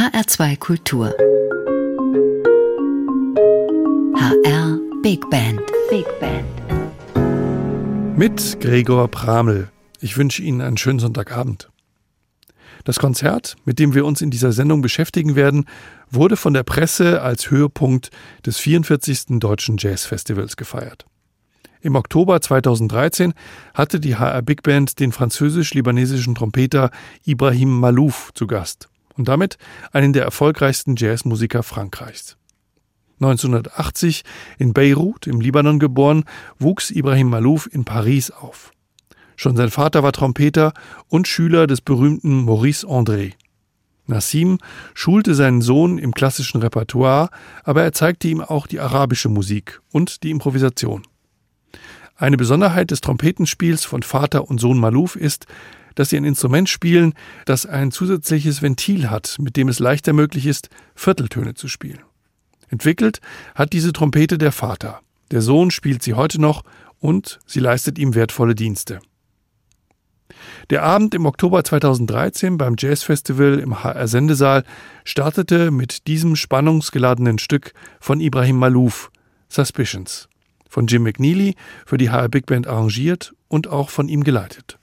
HR2 Kultur. HR Big Band. Big Band. Mit Gregor Pramel. Ich wünsche Ihnen einen schönen Sonntagabend. Das Konzert, mit dem wir uns in dieser Sendung beschäftigen werden, wurde von der Presse als Höhepunkt des 44. Deutschen Jazzfestivals gefeiert. Im Oktober 2013 hatte die HR Big Band den französisch-libanesischen Trompeter Ibrahim Malouf zu Gast und damit einen der erfolgreichsten Jazzmusiker Frankreichs. 1980 in Beirut im Libanon geboren, wuchs Ibrahim Malouf in Paris auf. Schon sein Vater war Trompeter und Schüler des berühmten Maurice André. Nassim schulte seinen Sohn im klassischen Repertoire, aber er zeigte ihm auch die arabische Musik und die Improvisation. Eine Besonderheit des Trompetenspiels von Vater und Sohn Malouf ist, dass sie ein Instrument spielen, das ein zusätzliches Ventil hat, mit dem es leichter möglich ist, Vierteltöne zu spielen. Entwickelt hat diese Trompete der Vater. Der Sohn spielt sie heute noch und sie leistet ihm wertvolle Dienste. Der Abend im Oktober 2013 beim Jazzfestival im HR Sendesaal startete mit diesem spannungsgeladenen Stück von Ibrahim Malouf, Suspicions, von Jim McNeely für die HR Big Band arrangiert und auch von ihm geleitet.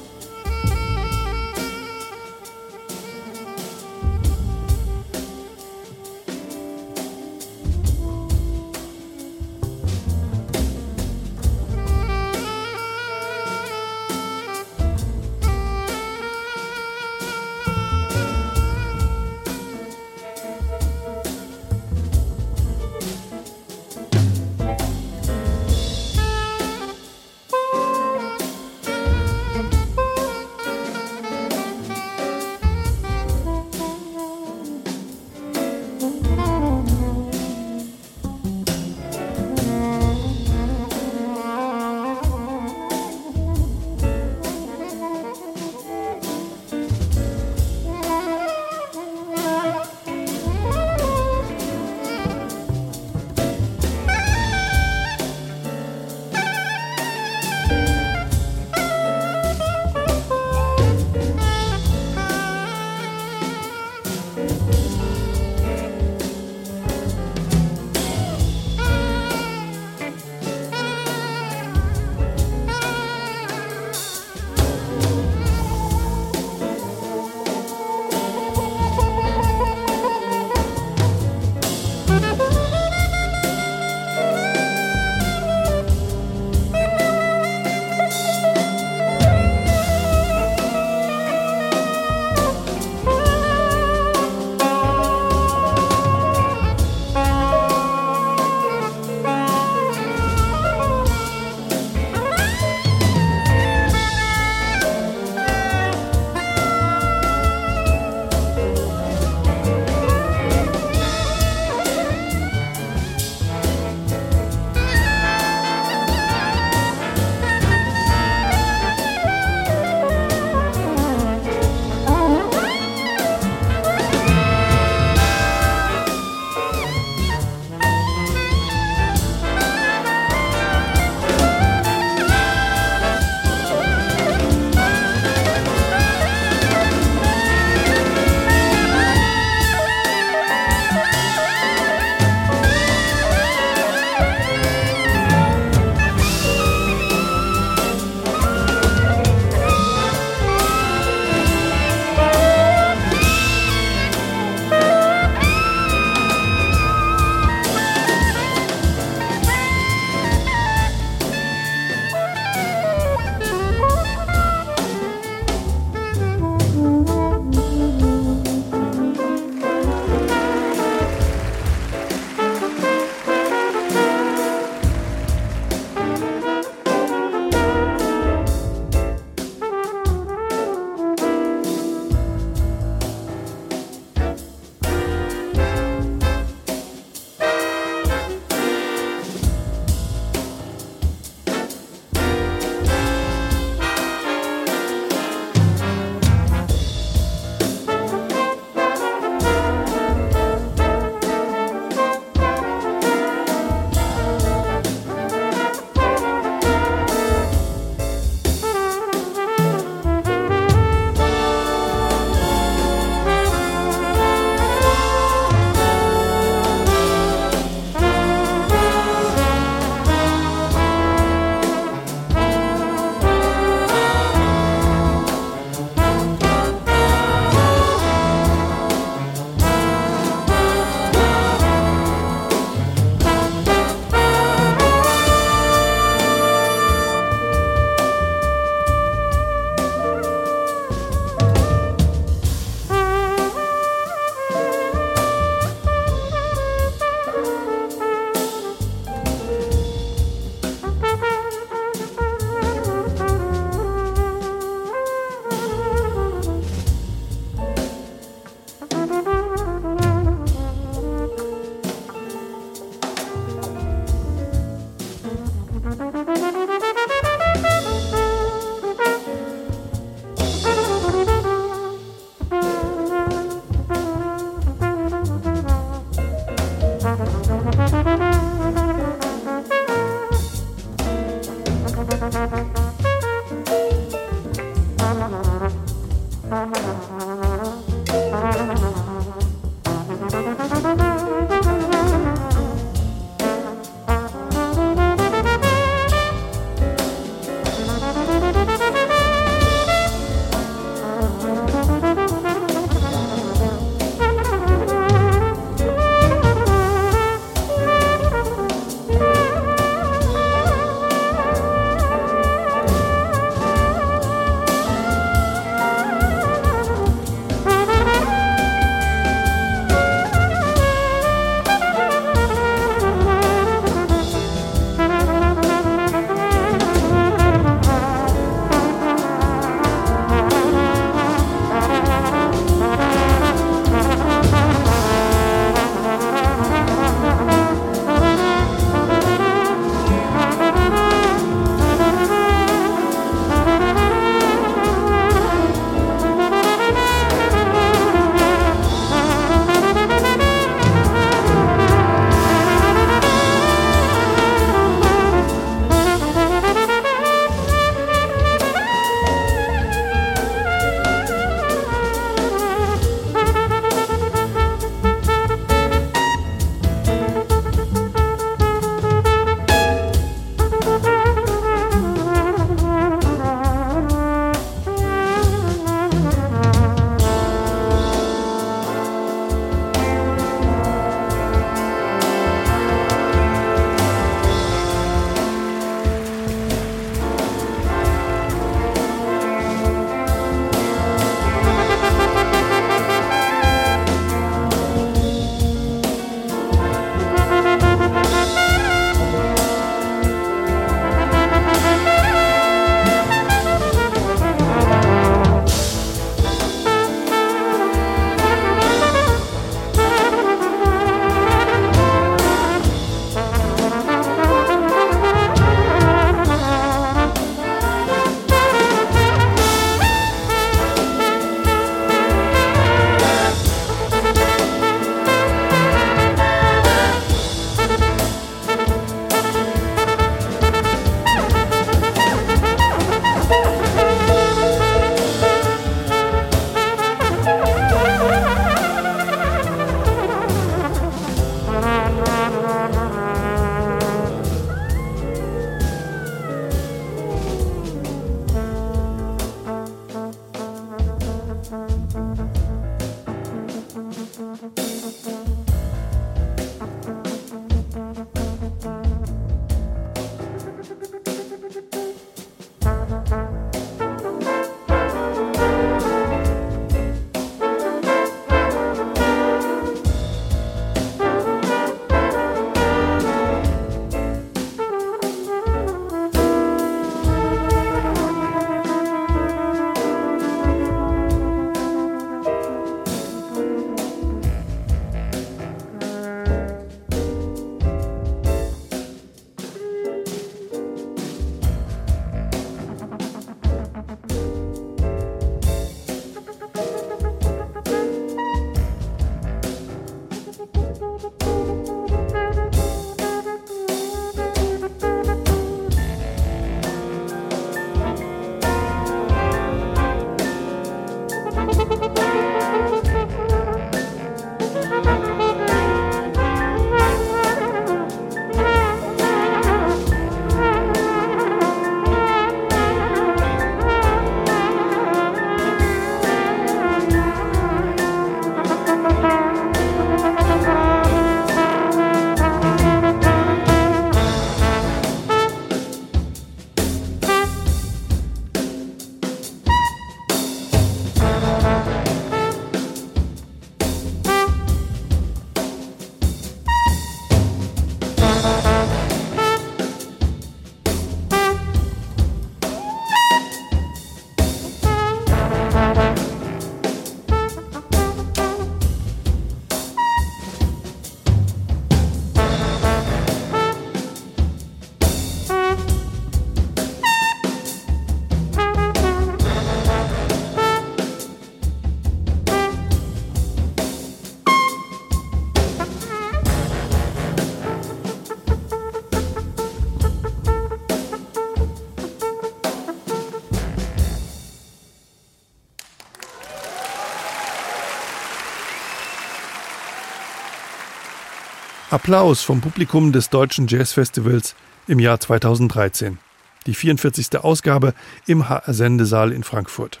Applaus vom Publikum des Deutschen Jazzfestivals im Jahr 2013. Die 44. Ausgabe im HR Sendesaal in Frankfurt.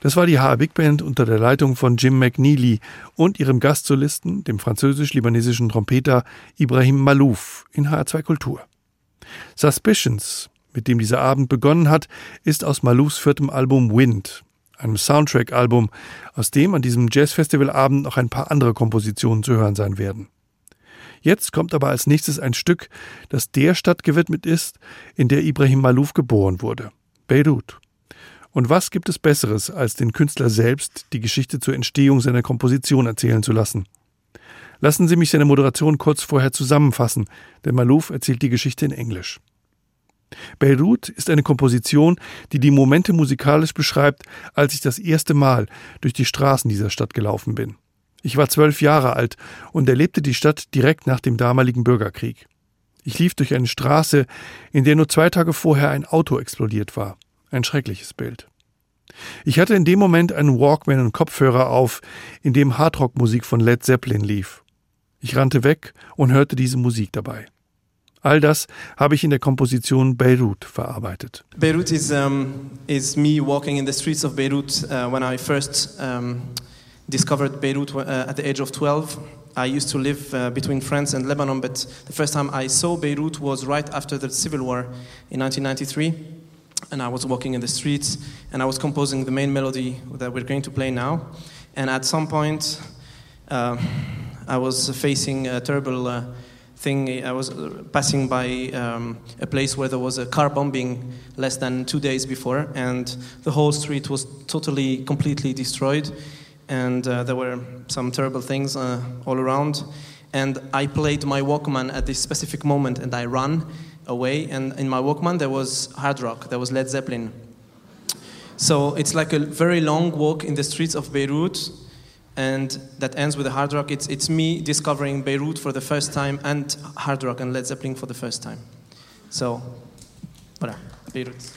Das war die HR Big Band unter der Leitung von Jim McNeely und ihrem Gastsolisten, dem französisch-libanesischen Trompeter Ibrahim Malouf in HR2 Kultur. Suspicions, mit dem dieser Abend begonnen hat, ist aus Maloufs viertem Album Wind, einem Soundtrack-Album, aus dem an diesem Jazzfestivalabend noch ein paar andere Kompositionen zu hören sein werden. Jetzt kommt aber als nächstes ein Stück, das der Stadt gewidmet ist, in der Ibrahim Malouf geboren wurde, Beirut. Und was gibt es Besseres, als den Künstler selbst die Geschichte zur Entstehung seiner Komposition erzählen zu lassen? Lassen Sie mich seine Moderation kurz vorher zusammenfassen, denn Malouf erzählt die Geschichte in Englisch. Beirut ist eine Komposition, die die Momente musikalisch beschreibt, als ich das erste Mal durch die Straßen dieser Stadt gelaufen bin. Ich war zwölf Jahre alt und erlebte die Stadt direkt nach dem damaligen Bürgerkrieg. Ich lief durch eine Straße, in der nur zwei Tage vorher ein Auto explodiert war. Ein schreckliches Bild. Ich hatte in dem Moment einen Walkman und Kopfhörer auf, in dem Hardrock-Musik von Led Zeppelin lief. Ich rannte weg und hörte diese Musik dabei. All das habe ich in der Komposition Beirut verarbeitet. Beirut is, um, is me walking in the streets of Beirut uh, when I first um, discovered Beirut uh, at the age of 12. I used to live uh, between France and Lebanon, but the first time I saw Beirut was right after the civil war in 1993 and I was walking in the streets and I was composing the main melody that we're going to play now. And at some point, uh, I was facing a terrible uh, thing. I was passing by um, a place where there was a car bombing less than two days before, and the whole street was totally, completely destroyed. And uh, there were some terrible things uh, all around. And I played my Walkman at this specific moment, and I ran away, and in my Walkman there was hard rock, there was Led Zeppelin. So it's like a very long walk in the streets of Beirut, and that ends with a hard rock. It's, it's me discovering Beirut for the first time and hard rock and Led Zeppelin for the first time. So, voilà, Beirut.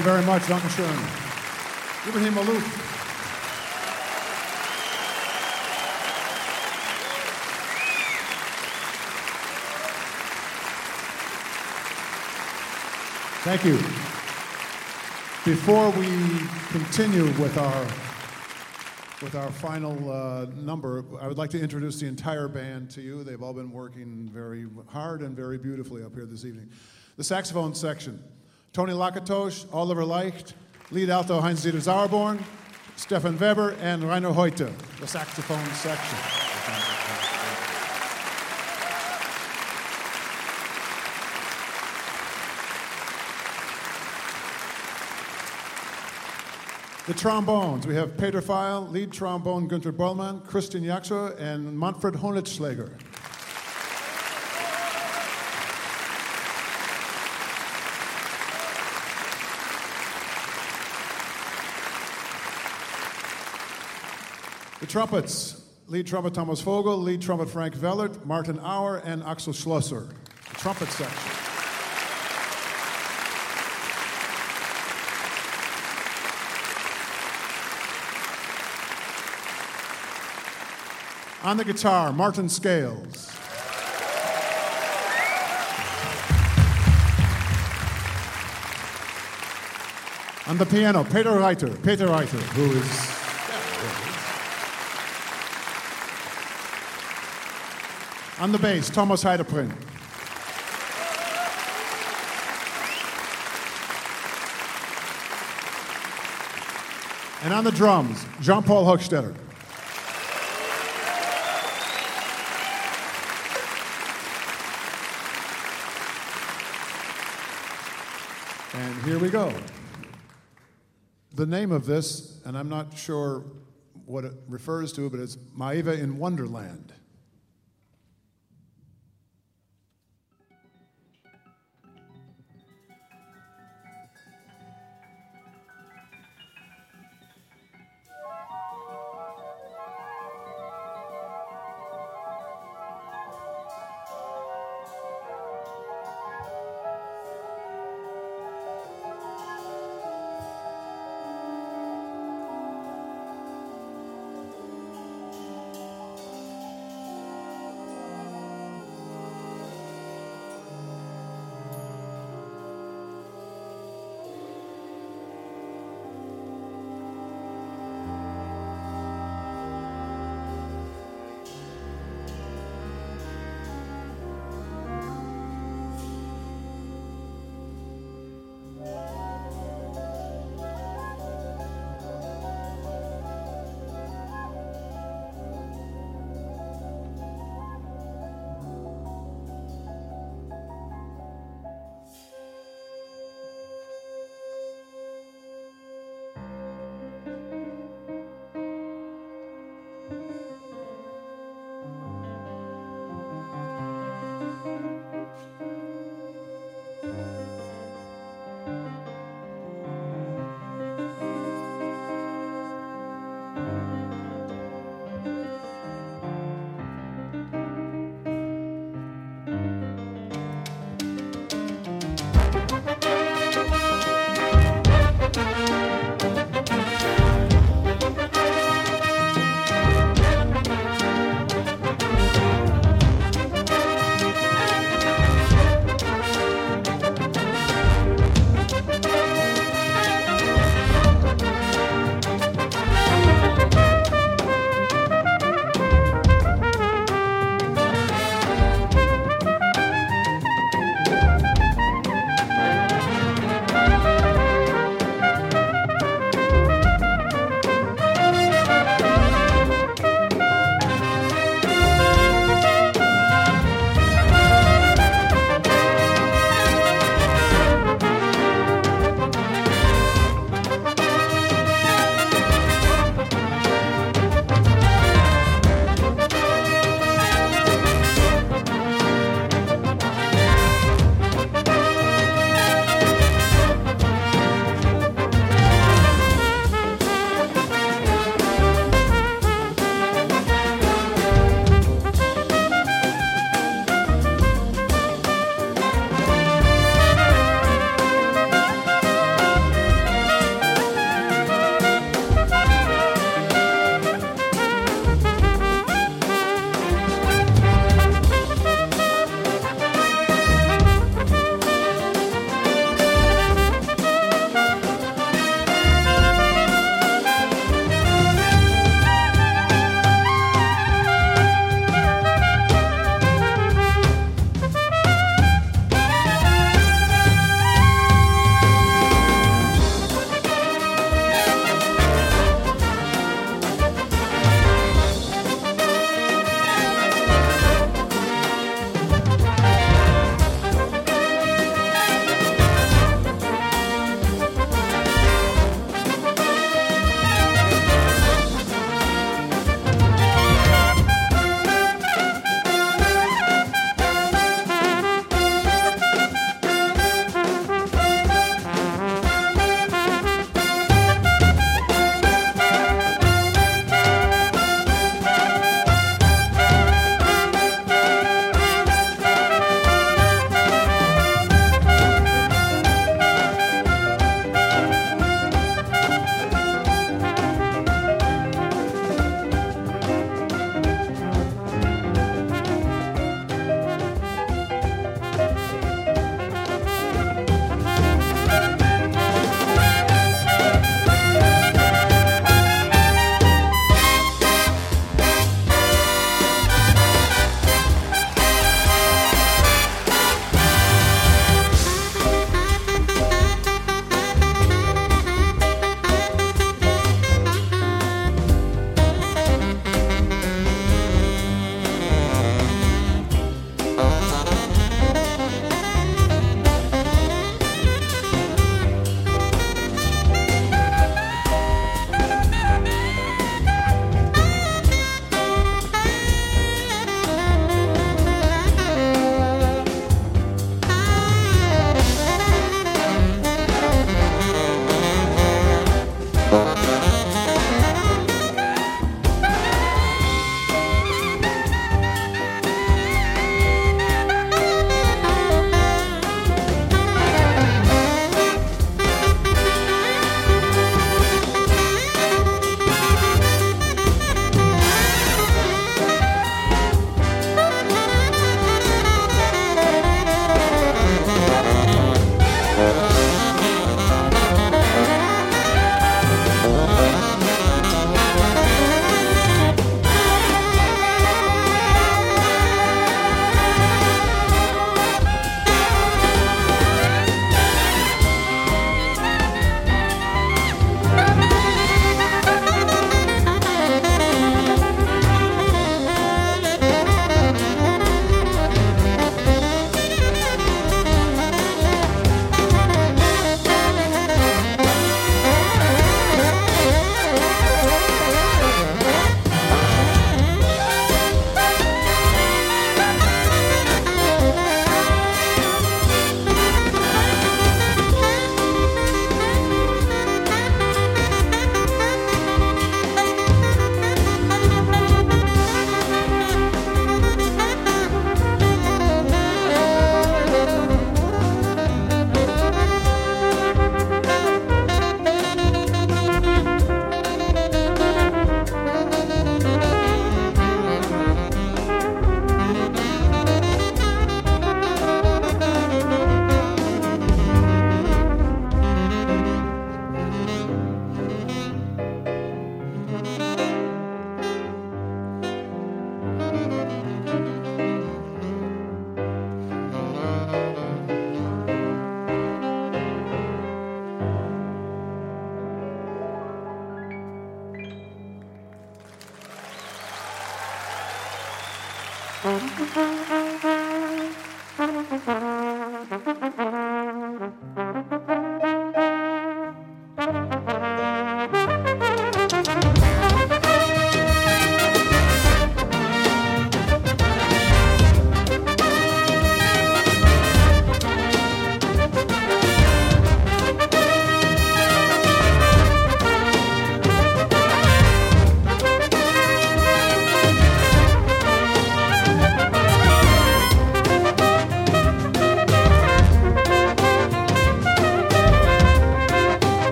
You very much, Dankeschön. Ibrahim Maalouf. Thank you. Before we continue with our with our final uh, number, I would like to introduce the entire band to you. They've all been working very hard and very beautifully up here this evening. The saxophone section Tony Lakatos, Oliver Leicht, lead alto Heinz Dieter Sauerborn, Steffen Weber, and Rainer Heute, the saxophone section. The trombones, we have Peter Feil, lead trombone Günter Bollmann, Christian Jaksjø, and Manfred Honetschläger. The trumpets, lead trumpet Thomas Vogel, lead trumpet Frank Wellert, Martin Auer, and Axel Schlosser. The trumpet section. On the guitar, Martin Scales. On the piano, Peter Reiter. Peter Reiter, who is. On the bass, Thomas Heidepriem. And on the drums, Jean Paul Höchstädter. And here we go. The name of this, and I'm not sure what it refers to, but it's Maeva in Wonderland.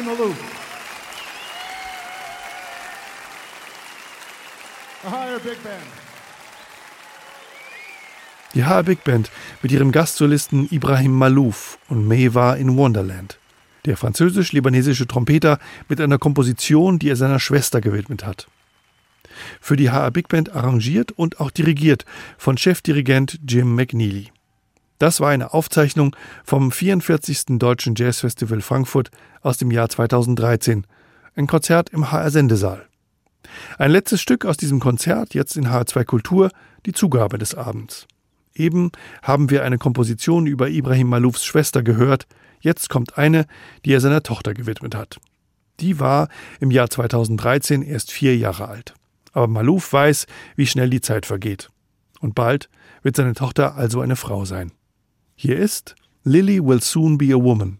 Ibrahim Malouf. The Higher. Die HR Big Band mit ihrem Gastsolisten Ibrahim Malouf und Meva in Wonderland. Der französisch-libanesische Trompeter mit einer Komposition, die er seiner Schwester gewidmet hat. Für die HR Big Band arrangiert und auch dirigiert von Chefdirigent Jim McNeely. Das war eine Aufzeichnung vom 44. Deutschen Jazzfestival Frankfurt aus dem Jahr 2013. Ein Konzert im HR Sendesaal. Ein letztes Stück aus diesem Konzert, jetzt in HR2 Kultur, die Zugabe des Abends. Eben haben wir eine Komposition über Ibrahim Maloufs Schwester gehört, jetzt kommt eine, die er seiner Tochter gewidmet hat. Die war im Jahr 2013 erst vier Jahre alt. Aber Malouf weiß, wie schnell die Zeit vergeht. Und bald wird seine Tochter also eine Frau sein. Hier ist Lily Will Soon Be a Woman.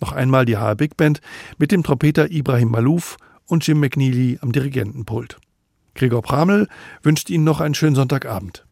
Noch einmal die HR Big Band mit dem Trompeter Ibrahim Malouf und Jim McNeely am Dirigentenpult. Gregor Pramel wünscht Ihnen noch einen schönen Sonntagabend.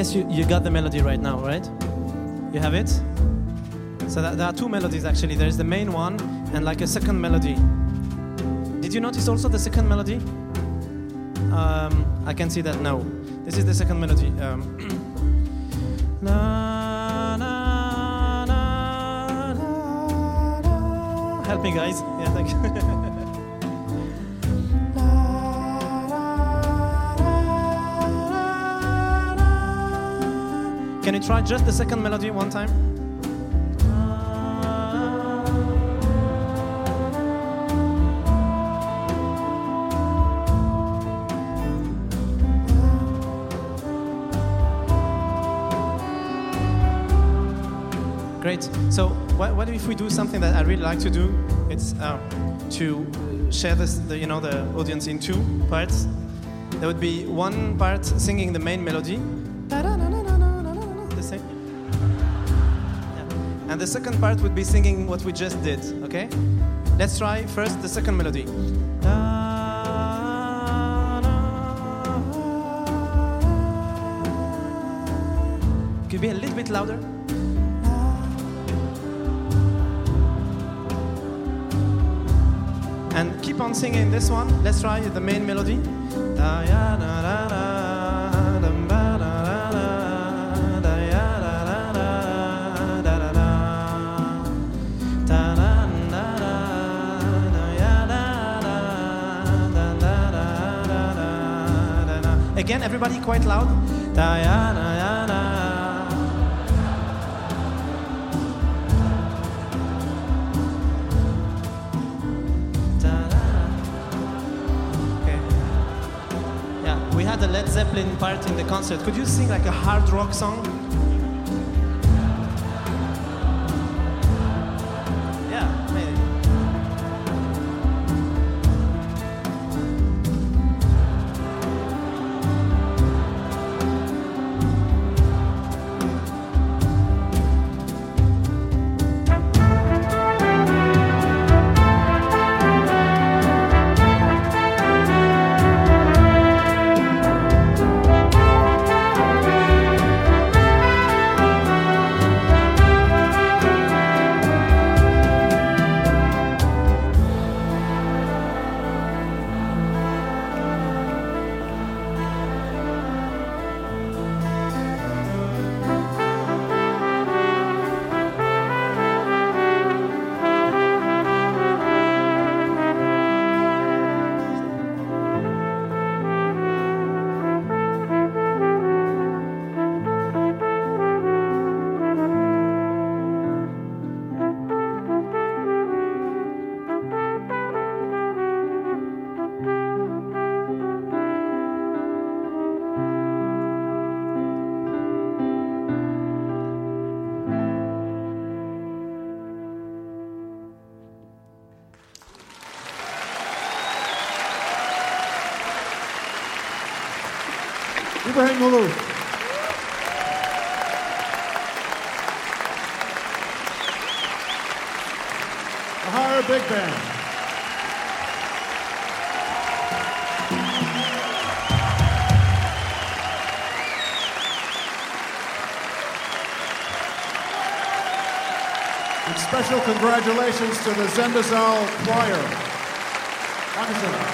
Guess you, you got the melody right now, right? You have it? So that, there are two melodies actually. There's the main one and like a second melody. Did you notice also the second melody? Um, I can see that now. This is the second melody. Um, la, la, la. Help me, guys. Yeah, thank you. Try just the second melody one time? Great. So, what, what if we do something that I really like to do? It's uh, to share this, the, you know, the audience in two parts. There would be one part singing the main melody, And the second part would be singing what we just did. Okay? Let's try first the second melody. Could be a little bit louder? And keep on singing this one. Let's try the main melody. Again, everybody quite loud. Okay. Yeah, we had a Led Zeppelin part in the concert. Could you sing like a hard rock song? Maalouf. The HR Big Band. And special congratulations to the Sendesaal Choir. Dankeschön.